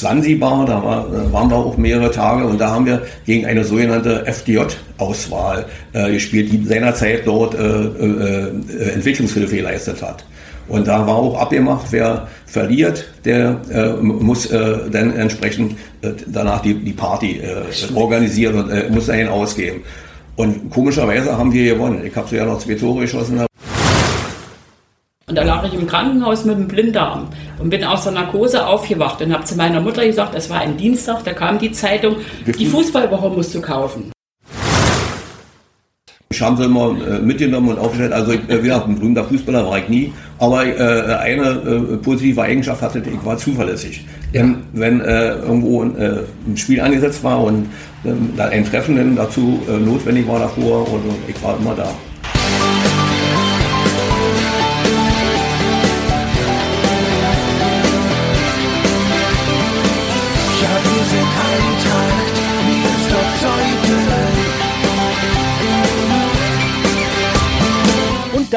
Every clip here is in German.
Sansibar, da war, äh, waren wir auch mehrere Tage und da haben wir gegen eine sogenannte FDJ-Auswahl äh, gespielt, die seinerzeit dort äh, äh, Entwicklungshilfe geleistet hat. Und da war auch abgemacht, wer verliert, der äh, muss äh, dann entsprechend äh, danach die, die Party äh, organisieren und äh, muss dahin ausgeben. Und komischerweise haben wir gewonnen. Ich habe sogar noch zwei Tore geschossen. Und da lag ich im Krankenhaus mit einem Blinddarm und bin aus der Narkose aufgewacht und habe zu meiner Mutter gesagt, es war ein Dienstag, da kam die Zeitung, die Fußballwoche musst du kaufen. Ich habe sie immer äh, mitgenommen und aufgestellt. Also ich, äh, wie gesagt, ein berühmter Fußballer war ich nie. Aber äh, eine äh, positive Eigenschaft hatte ich, war zuverlässig. Ja. Wenn, wenn äh, irgendwo ein, äh, ein, Spiel angesetzt war und ähm, ein Treffen dazu notwendig war davor, und ich war immer da.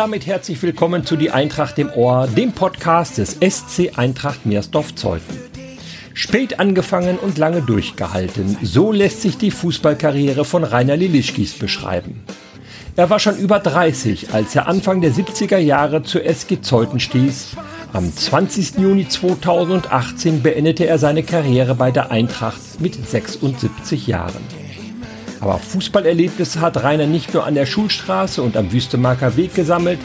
Damit herzlich willkommen zu Die Eintracht im Ohr, dem Podcast des SC Eintracht Meersdorf-Zeuthen. Spät angefangen und lange durchgehalten, so lässt sich die Fußballkarriere von Rainer Lilischkis beschreiben. Er war schon über 30, als er Anfang der 70er Jahre zur SG Zeuthen stieß. Am 20. Juni 2018 beendete er seine Karriere bei der Eintracht mit 76 Jahren. Aber Fußballerlebnisse hat Rainer nicht nur an der Schulstraße und am Wüstemarker Weg gesammelt,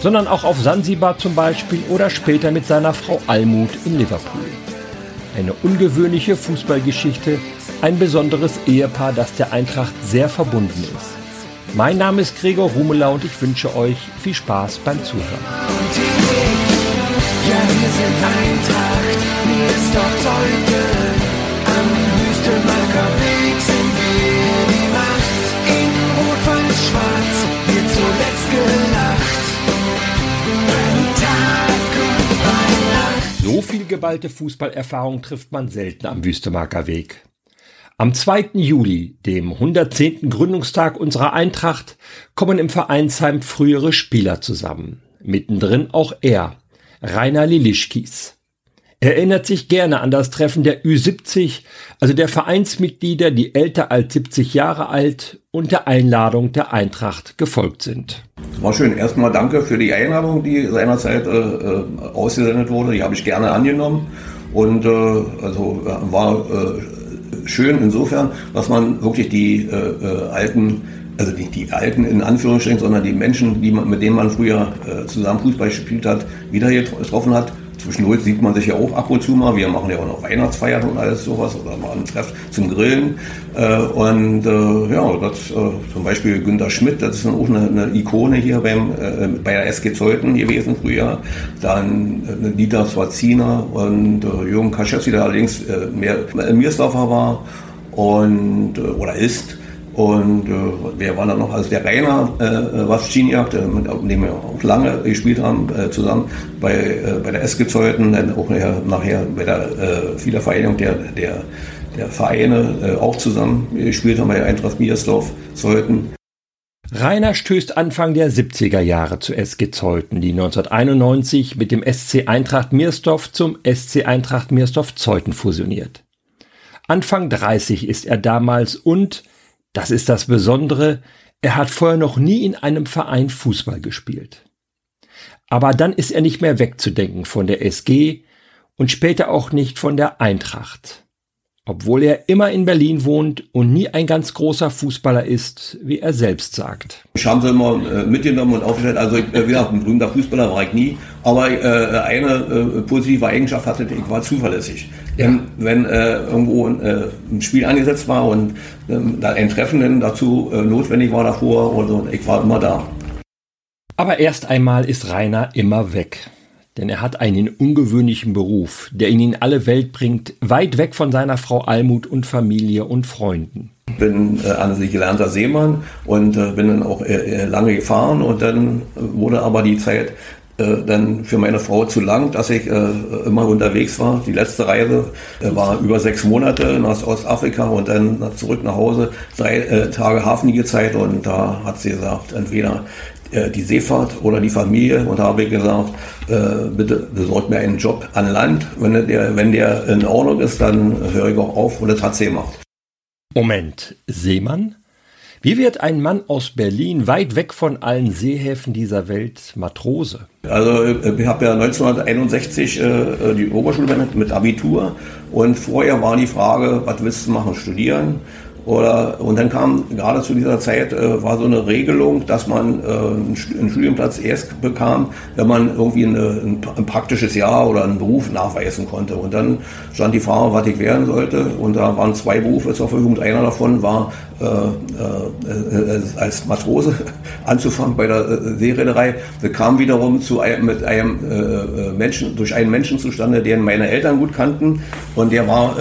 sondern auch auf Sansibar zum Beispiel oder später mit seiner Frau Almut in Liverpool. Eine ungewöhnliche Fußballgeschichte, ein besonderes Ehepaar, das der Eintracht sehr verbunden ist. Mein Name ist Gregor Rumela und ich wünsche euch viel Spaß beim Zuhören. Ja, wir sind Eintracht, mir ist doch Zeuge, am Wüstemarker Weg sind So viel geballte Fußballerfahrung trifft man selten am Wüstemarker Weg. Am 2. Juli, dem 110. Gründungstag unserer Eintracht, kommen im Vereinsheim frühere Spieler zusammen. Mittendrin auch er, Rainer Lilischkis. Er erinnert sich gerne an das Treffen der Ü70, also der Vereinsmitglieder, die älter als 70 Jahre alt und der Einladung der Eintracht gefolgt sind. War schön. Erstmal danke für die Einladung, die seinerzeit äh, äh ausgesendet wurde. Die habe ich gerne angenommen und äh, also äh, war äh, schön insofern, dass man wirklich die äh, alten also nicht die Alten in Anführungsstrichen, sondern die Menschen, die man, mit denen man früher äh, zusammen Fußball gespielt hat, wieder getroffen hat Zwischendurch sieht man sich ja auch ab und zu mal. Wir machen ja auch noch Weihnachtsfeiern und alles sowas oder mal einen Treff zum Grillen. Äh, und äh, ja, das, äh, zum Beispiel Günter Schmidt, das ist auch eine, eine Ikone hier beim, äh, bei der SG Zeuthen gewesen früher. Dann äh, Dieter Swazina und äh, Jürgen Kaschewski, der allerdings äh, mehr Miersdorfer war und oder ist. Und äh, wer war da noch? Also der Rainer äh, Waschiniak, mit dem wir auch lange gespielt haben, äh, zusammen bei, äh, bei der S-Gezeugten, dann auch nachher, nachher bei der äh, Wiedervereinigung der, der, der Vereine äh, auch zusammen gespielt haben bei Eintracht Miersdorf, Zeuthen. Rainer stößt Anfang der 70er Jahre zu SG Zeuthen, die 1991 mit dem SC Eintracht Miersdorf zum SC Eintracht Miersdorf Zeuthen fusioniert. Anfang 30 ist er damals und das ist das Besondere, er hat vorher noch nie in einem Verein Fußball gespielt. Aber dann ist er nicht mehr wegzudenken von der SG und später auch nicht von der Eintracht obwohl er immer in Berlin wohnt und nie ein ganz großer Fußballer ist, wie er selbst sagt. Ich habe sie immer äh, mitgenommen und aufgestellt. Also ich, äh, wie gesagt, ein berühmter Fußballer war ich nie, aber äh, eine äh, positive Eigenschaft hatte ich, war zuverlässig. Ja. Wenn, wenn äh, irgendwo ein, äh, ein, Spiel angesetzt war und ähm, ein Treffen dazu notwendig war davor, oder ich war immer da. Aber erst einmal ist Rainer immer weg denn er hat einen ungewöhnlichen Beruf, der ihn in alle Welt bringt, weit weg von seiner Frau Almut und Familie und Freunden. Ich bin äh, sich gelernter Seemann und äh, bin dann auch äh, lange gefahren und dann wurde aber die Zeit äh, dann für meine Frau zu lang, dass ich äh, immer unterwegs war. Die letzte Reise äh, war über sechs Monate nach Ostafrika und dann zurück nach Hause, drei Tage hafenige Zeit und da hat sie gesagt, entweder äh, die Seefahrt oder die Familie und habe gesagt, äh, bitte besorgt mir einen Job an Land. Wenn der, wenn der in Ordnung ist, dann höre ich auch auf und das hat Seemacht. Moment, Seemann? Wie wird ein Mann aus Berlin, weit weg von allen Seehäfen dieser Welt, Matrose? Also ich habe ja 1961 äh, die Oberschule mit, mit Abitur und vorher war die Frage, was willst du machen, studieren? Oder, und dann kam gerade zu dieser Zeit äh, war so eine Regelung, dass man äh, einen Studienplatz erst bekam, wenn man irgendwie eine, ein, ein, praktisches Jahr oder einen Beruf nachweisen konnte. Und dann stand die Frage, was ich werden sollte. Und da waren zwei Berufe zur Verfügung. Einer davon war als Matrose anzufangen bei der äh, Seereederei. Das kam wiederum zu einem, mit einem Menschen, durch einen Menschen zustande, den meine Eltern gut kannten. Und der war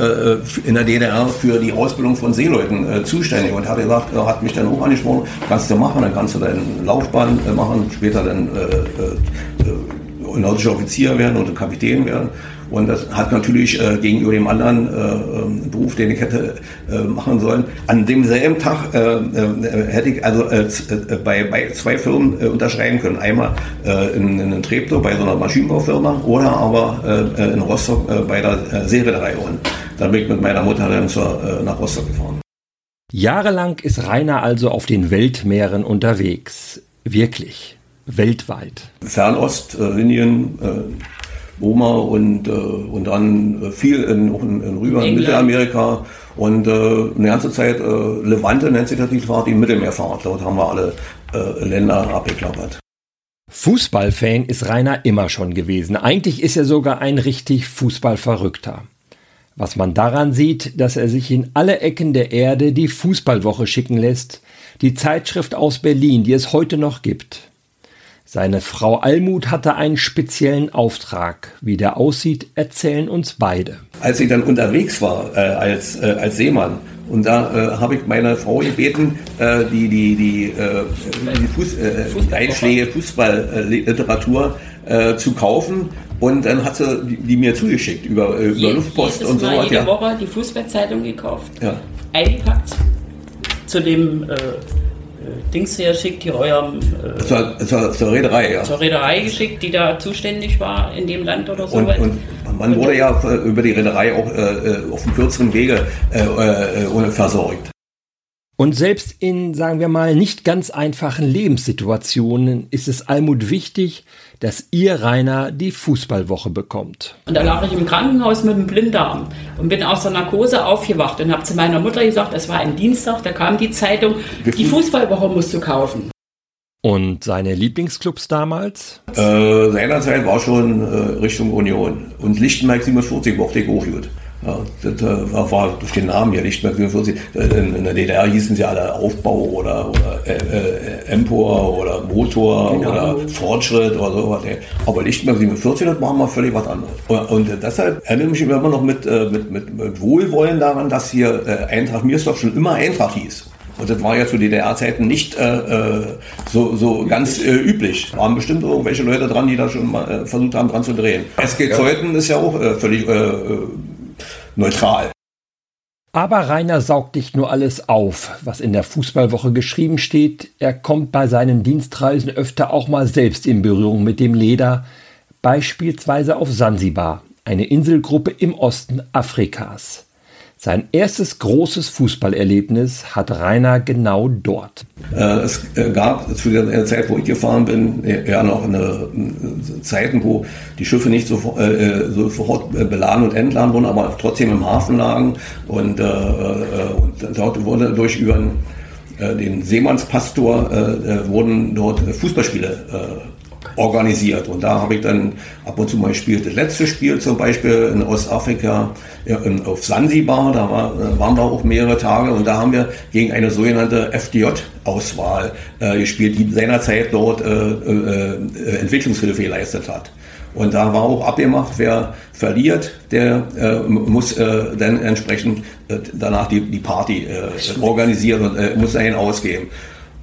in der DDR für die Ausbildung von Seeleuten Leuten äh, zuständig und hat gesagt, hat mich dann auch angesprochen, kannst du machen, dann kannst du deine Laufbahn äh, machen, später dann äh, äh, äh, nautischer Offizier werden und Kapitän werden. Und das hat natürlich äh, gegenüber dem anderen äh, ähm, Beruf, den ich hätte äh, machen sollen, an demselben Tag äh, äh, hätte ich also äh, bei, bei zwei Firmen unterschreiben können. Einmal in, in Treptow bei so einer Maschinenbaufirma oder aber in Rostock bei der Seereederei. Und dann bin ich mit meiner Mutter dann zur, nach Rostock gefahren. Jahrelang ist Rainer also auf den Weltmeeren unterwegs. Wirklich. Weltweit. Fernostlinien, äh, Oma und, äh, und dann äh, viel in, auch in, in rüber in Mittelamerika und äh, eine ganze Zeit äh, Levante nennt sich das die Fahrt, die Mittelmeerfahrt. Dort haben wir alle äh, Länder abgeklappert. Fußballfan ist Rainer immer schon gewesen. Eigentlich ist er sogar ein richtig Fußballverrückter. Was man daran sieht, dass er sich in alle Ecken der Erde die Fußballwoche schicken lässt, die Zeitschrift aus Berlin, die es heute noch gibt. Seine Frau Almut hatte einen speziellen Auftrag. Wie der aussieht, erzählen uns beide. Als ich dann unterwegs war äh, als, äh, als Seemann, und da äh, habe ich meine Frau gebeten, äh, die, die, die, äh, die Fuß, äh, Einschläge Fußballliteratur äh, zu kaufen. Und dann hat sie die, die mir zugeschickt über, äh, über Luftpost und so weiter. jede ja. Woche die Fußballzeitung gekauft, ja. eingepackt zu dem Dings her schickt, die eurem äh, zur, zur, zur, Reederei, ja. Zur Reederei geschickt, die da zuständig war in dem Land oder so. Und, und man wurde ja über die Reederei auch äh, auf einem kürzeren Wege äh, versorgt. Und selbst in, sagen wir mal, nicht ganz einfachen Lebenssituationen ist es Almut wichtig, dass ihr Rainer die Fußballwoche bekommt. Und da lag ich im Krankenhaus mit einem Blinddarm und bin aus der Narkose aufgewacht und habe zu meiner Mutter gesagt, es war ein Dienstag, da kam die Zeitung, die Fußballwoche musst du kaufen. Und seine Lieblingsclubs damals? Äh, seinerzeit war schon äh, Richtung Union. Und Lichtenberg 47 mochte ich auch gut. Ja, das äh, war durch den Namen ja Lichtenberg 47. In, in der DDR hießen sie alle Aufbau oder, oder äh, äh, Empor oder Motor genau. oder Fortschritt oder so. Aber Lichtenberg 47, das machen wir völlig was anderes. Und, und deshalb erinnere ich mich immer noch mit, äh, mit, mit, mit Wohlwollen daran, dass hier äh, Eintracht Miersdorf schon immer Eintracht hieß. Und das war ja zu DDR-Zeiten nicht äh, äh, so, so ganz äh, üblich. Waren bestimmt irgendwelche Leute dran, die da schon mal äh, versucht haben, dran zu drehen. SG Zeuthen ist ja auch äh, völlig äh, neutral. Aber Rainer saugt nicht nur alles auf, was in der Fußballwoche geschrieben steht. Er kommt bei seinen Dienstreisen öfter auch mal selbst in Berührung mit dem Leder, beispielsweise auf Sansibar, eine Inselgruppe im Osten Afrikas. Sein erstes großes Fußballerlebnis hat Rainer genau dort. Äh, es äh, gab zu der Zeit, wo ich gefahren bin, ja noch eine, Zeiten, wo die Schiffe nicht so, äh, sofort beladen und entladen wurden, aber trotzdem im Hafen lagen. Und, äh, und dort wurde durch über den Seemannspastor wurden dort Fußballspiele organisiert. Und da habe ich dann ab und zu mal gespielt. Das letzte Spiel zum Beispiel in Ostafrika auf Sansibar, da war, waren wir auch mehrere Tage und da haben wir gegen eine sogenannte FDJ-Auswahl äh, gespielt, die seinerzeit dort äh, äh, Entwicklungshilfe geleistet hat. Und da war auch abgemacht, wer verliert, der äh, muss äh, dann entsprechend äh, danach die, die Party organisieren und muss dahin ausgeben.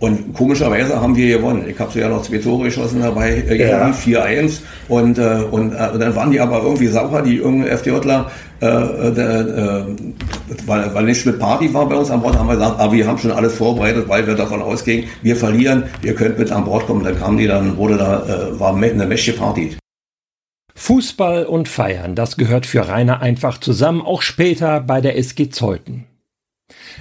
Und komischerweise haben wir gewonnen. Ich habe so ja noch zwei Tore geschossen dabei, äh, ja. 4-1. Und, äh, und äh, dann waren die aber irgendwie sauer, die jungen FDJler, äh, äh, äh, weil, weil nicht mit Party war bei uns an Bord, haben wir gesagt, aber wir haben schon alles vorbereitet, weil wir davon ausgehen, wir verlieren, ihr könnt mit an Bord kommen. Dann kamen die, dann wurde da, äh, war eine mächtige Party. Fußball und Feiern, das gehört für Rainer einfach zusammen, auch später bei der SG Zeuthen.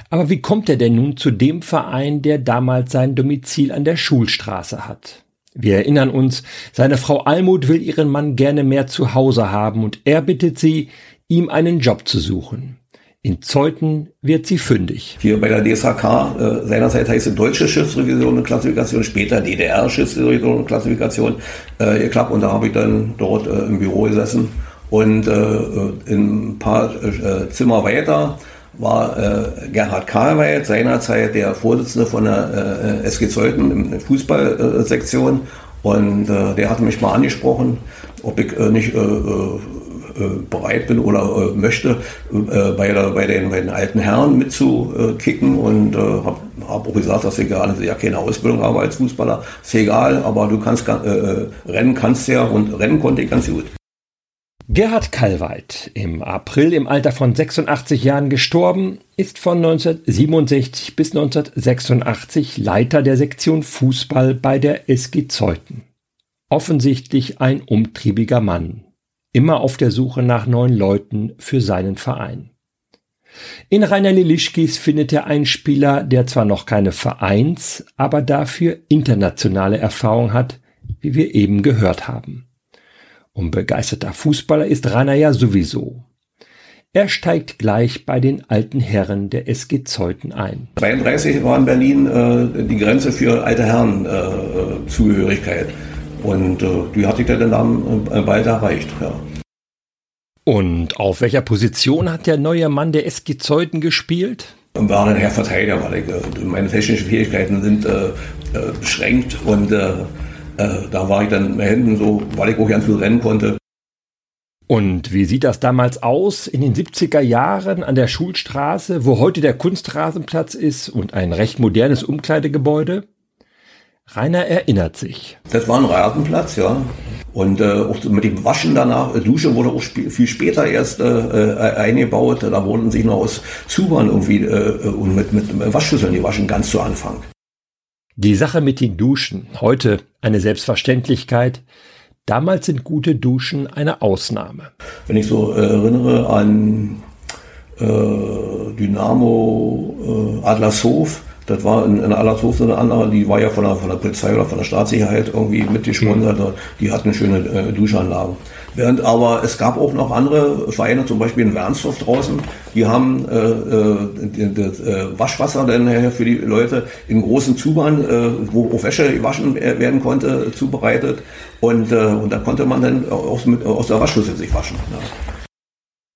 Aber wie kommt er denn nun zu dem Verein, der damals sein Domizil an der Schulstraße hat? Wir erinnern uns, seine Frau Almut will ihren Mann gerne mehr zu Hause haben und er bittet sie, ihm einen Job zu suchen. In Zeuthen wird sie fündig. Hier bei der DSHK, äh, seinerzeit heißt es Deutsche Schiffsrevision und Klassifikation, später DDR Schiffsrevision und Klassifikation äh, geklappt und da habe ich dann dort äh, im Büro gesessen und äh, äh in ein paar äh, Zimmer weiter war äh, Gerhard Karlweit, seinerzeit der Vorsitzende von der äh, SG Zeuthen der Fußballsektion. Und äh, der hatte mich mal angesprochen, ob ich äh, nicht äh, äh, bereit bin oder möchte, bei, der, bei, den, bei den alten Herren mitzukicken. Und habe hab auch gesagt, dass ich gar ja keine Ausbildung habe als Fußballer. Ist egal, aber du kannst rennen kannst ja und rennen konnte ich ganz gut. Gerhard Kallweit, im April im Alter von 86 Jahren gestorben, ist von 1967 bis 1986 Leiter der Sektion Fußball bei der SG Zeuthen. Offensichtlich ein umtriebiger Mann, immer auf der Suche nach neuen Leuten für seinen Verein. In Rainer Lilischkis findet er einen Spieler, der zwar noch keine Vereins, aber dafür internationale Erfahrung hat, wie wir eben gehört haben. Und begeisterter Fußballer ist Rainer ja sowieso. Er steigt gleich bei den alten Herren der SG Zeuthen ein. 33 war in Berlin äh, die Grenze für alte Herren äh, Zugehörigkeit. Und äh, die hatte ich dann äh, bald erreicht. Ja. Und auf welcher Position hat der neue Mann der SG Zeuthen gespielt? War dann Herr Verteidiger, weil ich, äh, meine technischen Fähigkeiten sind äh, beschränkt und äh, da war ich dann mehr hinten so, weil ich auch ganz viel rennen konnte. Und wie sieht das damals aus in den 70er Jahren an der Schulstraße, wo heute der Kunstrasenplatz ist und ein recht modernes Umkleidegebäude? Rainer erinnert sich. Das war ein Rasenplatz, ja. Und äh, auch mit dem Waschen danach, äh, Dusche wurde auch sp viel später erst äh, äh, eingebaut. Da wurden sich noch aus Zubern irgendwie äh, und mit, mit Waschschüsseln die waschen, ganz zu Anfang. Die Sache mit den Duschen, heute eine Selbstverständlichkeit. Damals sind gute Duschen eine Ausnahme. Wenn ich so äh, erinnere an äh, Dynamo äh, Adlershof, das war in, in Adlershof so eine andere, die war ja von der, von der Polizei oder von der Staatssicherheit irgendwie mitgesponsert. Mhm. Die hatten schöne äh, Duschanlagen. Während aber es gab auch noch andere Vereine, zum Beispiel in Wernsdorf draußen, die haben äh, äh, das äh, Waschwasser dann für die Leute in großen Zubahn, äh, wo auch Wäsche gewaschen werden konnte, zubereitet. Und, äh, und da konnte man dann auch mit, aus der Waschschüssel sich waschen. Ja.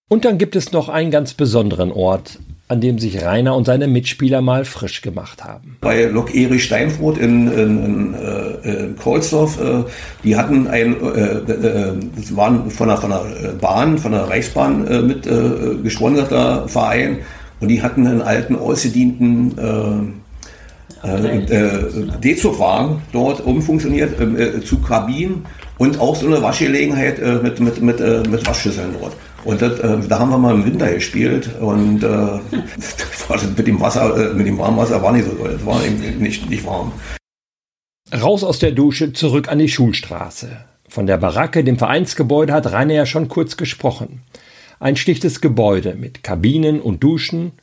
Und dann gibt es noch einen ganz besonderen Ort, an dem sich Rainer und seine Mitspieler mal frisch gemacht haben. Bei Lok Erich Steinfurt in, in, in, äh, in Kohlsdorf, äh, die hatten ein, äh, äh, das waren von der, von der Bahn, von der Reichsbahn äh, mit äh, gesponserter Verein. Und die hatten einen alten ausgedienten äh, äh, D-Zug-Wagen dort umfunktioniert äh, zu Kabinen und auch so eine Waschgelegenheit äh, mit, mit, mit, äh, mit Waschschüsseln dort. Und das, äh, da haben wir mal im Winter gespielt und äh, mit dem Wasser, äh, mit dem warmen Wasser war nicht so toll. Es war eben nicht, nicht warm. Raus aus der Dusche, zurück an die Schulstraße. Von der Baracke, dem Vereinsgebäude, hat Rainer ja schon kurz gesprochen. Ein schlichtes Gebäude mit Kabinen und Duschen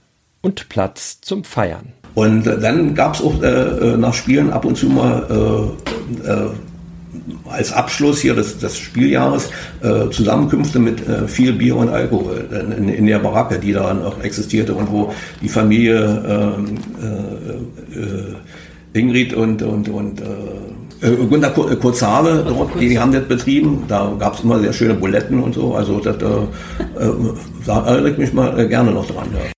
und Platz zum Feiern. Und dann gab es auch äh, äh, nach Spielen ab und zu mal äh, äh, als Abschluss hier des, des Spieljahres äh, Zusammenkünfte mit äh, viel Bier und Alkohol in, in, der Baracke, die da noch existierte und wo die Familie ähm, äh, äh, Ingrid und, und, und äh, äh, Gunter Kurzhabe dort, die, die haben das betrieben. Da gab es immer sehr schöne Buletten und so. Also das, da erinnere ich mich mal gerne noch dran. Ja.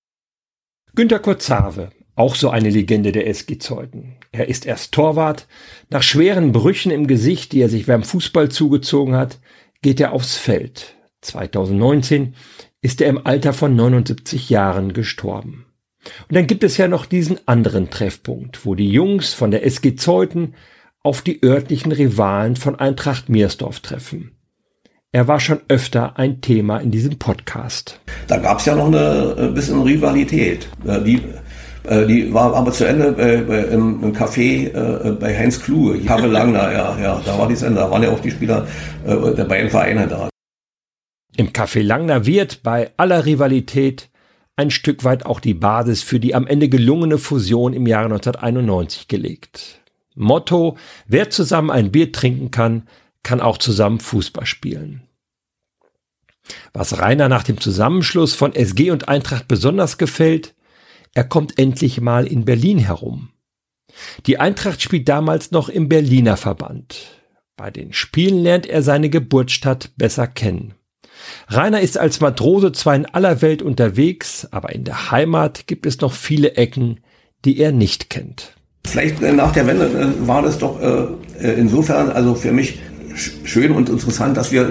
Günter Kurzhabe, auch so eine Legende der SG Zeuthen. Er ist erst Torwart. Nach schweren Brüchen im Gesicht, die er sich beim Fußball zugezogen hat, geht er aufs Feld. 2019 ist er im Alter von 79 Jahren gestorben. Und dann gibt es ja noch diesen anderen Treffpunkt, wo die Jungs von der SG Zeuthen auf die örtlichen Rivalen von Eintracht Meersdorf treffen. Er war schon öfter ein Thema in diesem Podcast. Da gab es ja noch eine, ein bisschen Rivalität. Äh, die, äh, die war aber zu Ende bei, bei, im, im Café äh, bei Heinz Kluge, Kaffee Langner, ja, ja, da war die Ende. Da waren ja auch die Spieler der beiden Vereine da. Im Café Langner wird bei aller Rivalität ein Stück weit auch die Basis für die am Ende gelungene Fusion im Jahre 1991 gelegt. Motto, wer zusammen ein Bier trinken kann, kann auch zusammen Fußball spielen. Was Rainer nach dem Zusammenschluss von SG und Eintracht besonders gefällt, er kommt endlich mal in Berlin herum. Die Eintracht spielt damals noch im Berliner Verband. Bei den Spielen lernt er seine Geburtsstadt besser kennen. Rainer ist als Matrose zwar in aller Welt unterwegs, aber in der Heimat gibt es noch viele Ecken, die er nicht kennt. Vielleicht äh, nach der Wende äh, war das doch äh, insofern, also für mich schön und interessant, dass wir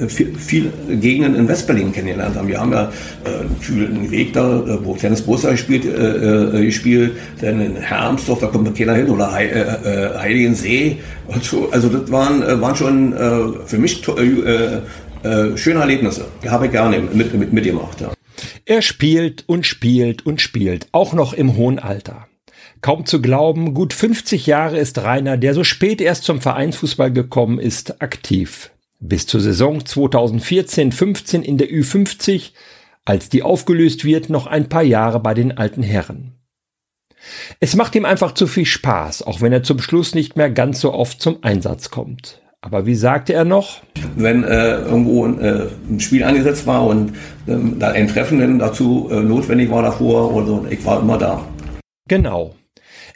äh, viel, Gegenden in Westberlin kennengelernt haben. Wir haben ja äh, einen Weg da, äh, wo Dennis Bosa gespielt, äh, gespielt, dann in Hermsdorf, da kommt keiner hin, oder He äh, Heiligensee. So. Also das waren, waren schon für mich schöne Erlebnisse. Die habe ich gerne mit, mit, mitgemacht. Ja. Er spielt und spielt und spielt, auch noch im hohen Alter. Kaum zu glauben, gut 50 Jahre ist Rainer, der so spät erst zum Vereinsfußball gekommen ist, aktiv. Bis zur Saison 2014-15 in der Ü50, als die aufgelöst wird, noch ein paar Jahre bei den alten Herren. Es macht ihm einfach zu viel Spaß, auch wenn er zum Schluss nicht mehr ganz so oft zum Einsatz kommt. Aber wie sagte er noch? Wenn äh, irgendwo äh, ein Spiel angesetzt war und ähm, da ein Treffen dazu äh, notwendig war davor, oder so, ich war immer da. Genau.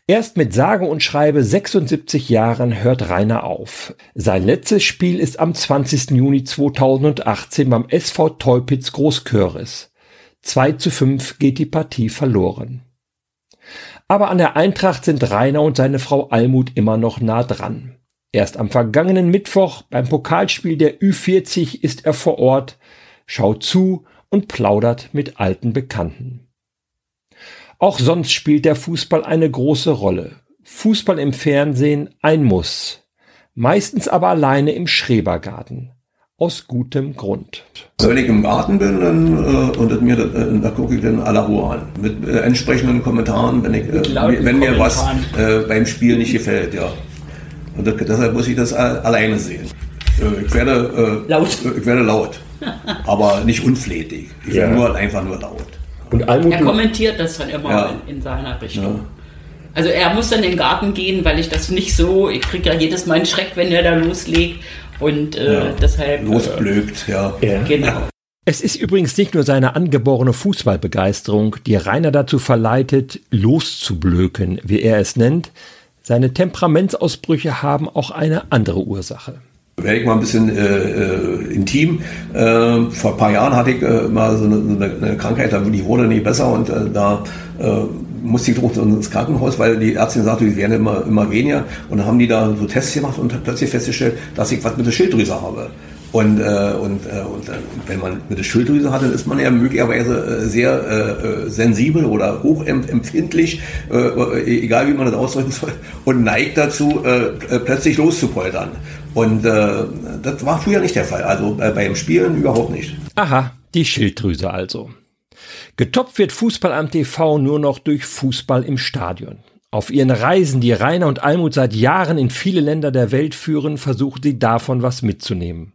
Erst mit sage und schreibe 76 Jahren hört Rainer auf. Sein letztes Spiel ist am 20. Juni 2018 beim SV Teupitz Großköris. 2 zu 5 geht die Partie verloren. Aber an der Eintracht sind Rainer und seine Frau Almut immer noch nah dran. Erst am vergangenen Mittwoch beim Pokalspiel der Ü40 ist er vor Ort, schaut zu und plaudert mit alten Bekannten. Auch sonst spielt der Fußball eine große Rolle. Fußball im Fernsehen ein Muss. Meistens aber alleine im Schrebergarten. Aus gutem Grund. Wenn ich im Garten bin dann, äh, und mir, äh, da gucke ich dann à la Ruhe an. Mit äh, entsprechenden Kommentaren, wenn, ich, äh, wenn mir was äh, beim Spiel nicht gefällt. Ja. Und das, deshalb muss ich das alleine sehen. Äh, ich werde, laut. Ich werde laut. aber nicht unflätig. Ich ja. werde nur, einfach nur laut. Und Almut er kommentiert das dann immer ja. in, in, seiner Richtung. Ja. Also er muss dann in den Garten gehen, weil ich das nicht so, ich kriege ja jedes Mal einen Schreck, wenn er da loslegt. Und äh, ja. deshalb. Losblökt, äh, ja. Genau. Es ist übrigens nicht nur seine angeborene Fußballbegeisterung, die Rainer dazu verleitet, loszublöken, wie er es nennt. Seine Temperamentsausbrüche haben auch eine andere Ursache werde ich mal ein bisschen äh, äh, intim. Äh, vor ein paar Jahren hatte ich äh, mal so eine, eine, eine, Krankheit, die wurde nicht besser und äh, da äh, musste ich doch ins Krankenhaus, weil die Ärztin sagte, die werden immer, immer weniger. Und dann haben die da so Tests gemacht und plötzlich festgestellt, dass ich was mit der Schilddrüse habe. Und, äh, und, äh, und äh, wenn man der Schilddrüse hat, dann ist man ja möglicherweise äh, sehr äh, sensibel oder hochempfindlich, äh, egal wie man das ausdrücken soll, und neigt dazu, äh, plötzlich loszupoltern. Und äh, das war früher nicht der Fall. Also äh, beim Spielen überhaupt nicht. Aha, die Schilddrüse also. Getoppt wird Fußball am TV nur noch durch Fußball im Stadion. Auf ihren Reisen, die Rainer und Almut seit Jahren in viele Länder der Welt führen, versuchen sie davon was mitzunehmen.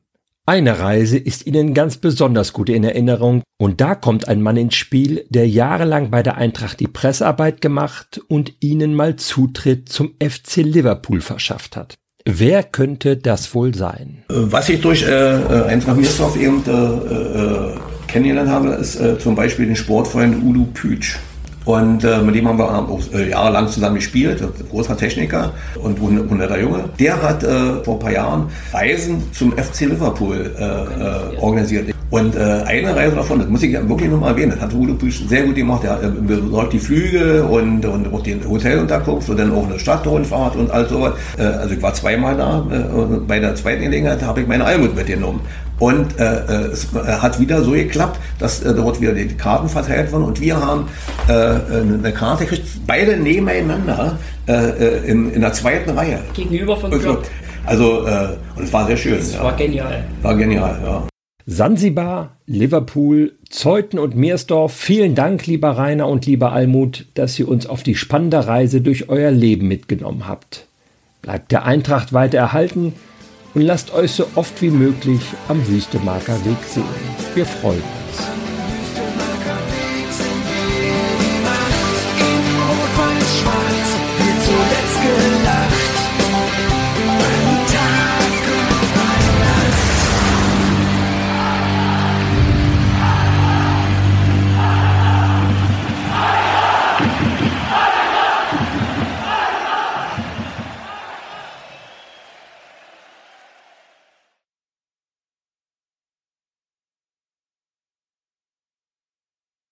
Eine Reise ist ihnen ganz besonders gut in Erinnerung und da kommt ein Mann ins Spiel, der jahrelang bei der Eintracht die Pressearbeit gemacht und ihnen mal Zutritt zum FC Liverpool verschafft hat. Wer könnte das wohl sein? Äh, was ich durch äh, äh Eintracht Mirsdorf eben äh, äh, kennengelernt habe, ist äh, zum Beispiel den Sportfreund Udo Pütsch. Und äh, mit dem haben wir auch äh, jahrelang zusammen gespielt, großer Techniker und ein netter Junge. Der hat äh, vor ein paar Jahren Reisen zum FC Liverpool äh, organisiert. Und äh, eine Reise davon, das muss ich wirklich nochmal erwähnen, das hat Udo Büsch sehr gut gemacht. Er äh, besorgt die Flüge und, und auch den Hotelunterkunft und dann auch eine Stadtrundfahrt und all sowas. Äh, also ich war zweimal da. Äh, bei der zweiten Gelegenheit habe ich meine Almut mitgenommen. Und äh, äh es äh, hat wieder so geklappt, dass äh, dort wieder die Karten verteilt wurden und wir haben äh, eine Karte gekriegt, beide nebeneinander äh, in, in der zweiten Reihe. Gegenüber von Klopp. Also, und es war sehr schön. Es ja. war genial. War genial, ja. Sansibar, Liverpool, Zeuthen und Meersdorf, vielen Dank, lieber Rainer und lieber Almut, dass ihr uns auf die spannende Reise durch euer Leben mitgenommen habt. Bleibt der Eintracht weiter erhalten und lasst euch so oft wie möglich am Wüstemarker Weg sehen. Wir freuen uns.